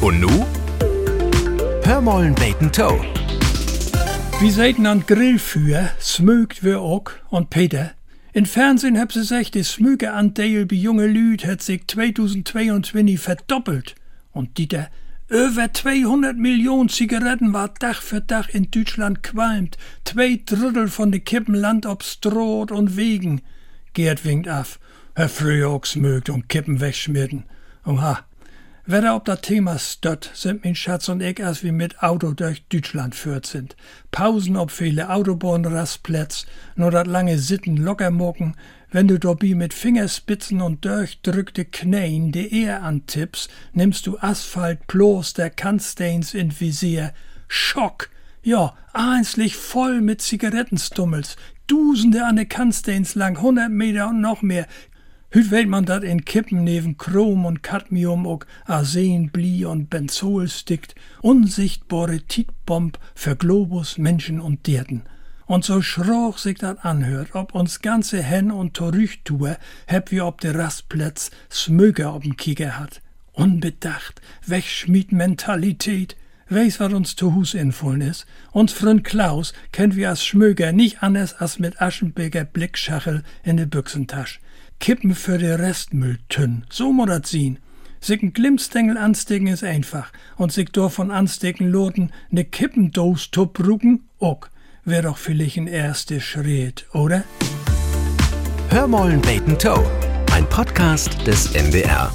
Und nu? Hörmollen Bacon Toe. Wie seiten an Grillfeuer smögt wir auch und Peter. In Fernsehen hab sie gesagt, die Smögeanteil bei junge Lüd hat sich 2022 verdoppelt. Und Dieter, über 200 Millionen Zigaretten war Tag für Tag in Deutschland qualmt. Zwei Drittel von de Kippen Land ob Stroh und Wegen. Gerd winkt af. Herr auch smögt und Kippen wegschmitten. Oha. Wer ob das Thema stört, sind mein Schatz und ich, als wir mit Auto durch Deutschland führt sind. Pausen ob viele Autobahnrastplätze, nur dat lange Sitten locker mucken, wenn du dabei mit Fingerspitzen und durchdrückte Knäen die Ehe antippst, nimmst du Asphalt bloß der Kannsteins in Visier. Schock! Ja, einslich voll mit Zigarettenstummels, Dusende an de Kannsteins lang, hundert Meter und noch mehr, Hüt weet man dat in Kippen neben Chrom und Cadmium ook Arsen, Bly und Benzol stickt, unsichtbare Tietbomb für Globus, Menschen und Dierden. Und so schroch sich dat anhört, ob uns ganze Hen und Torüchtue, heb wie ob de Rastplätz Smöger ob'n Kicker hat. Unbedacht, wegschmied Mentalität, Weis, wat uns zu Hus infollen is. Uns Freund Klaus kennt wir als Schmöger nicht anders als mit Aschenbeker Blickschachel in de Büchsentasch. Kippen für de Restmülltünn. So muss dat sien. Sich n Glimmstängel anstecken is einfach. Und sich dor von anstecken loten ne Kippendos tuprugen, ook. Wär doch vielleicht ein erster Schritt, oder? Hörmollen Bacon Toe. Ein Podcast des MDR.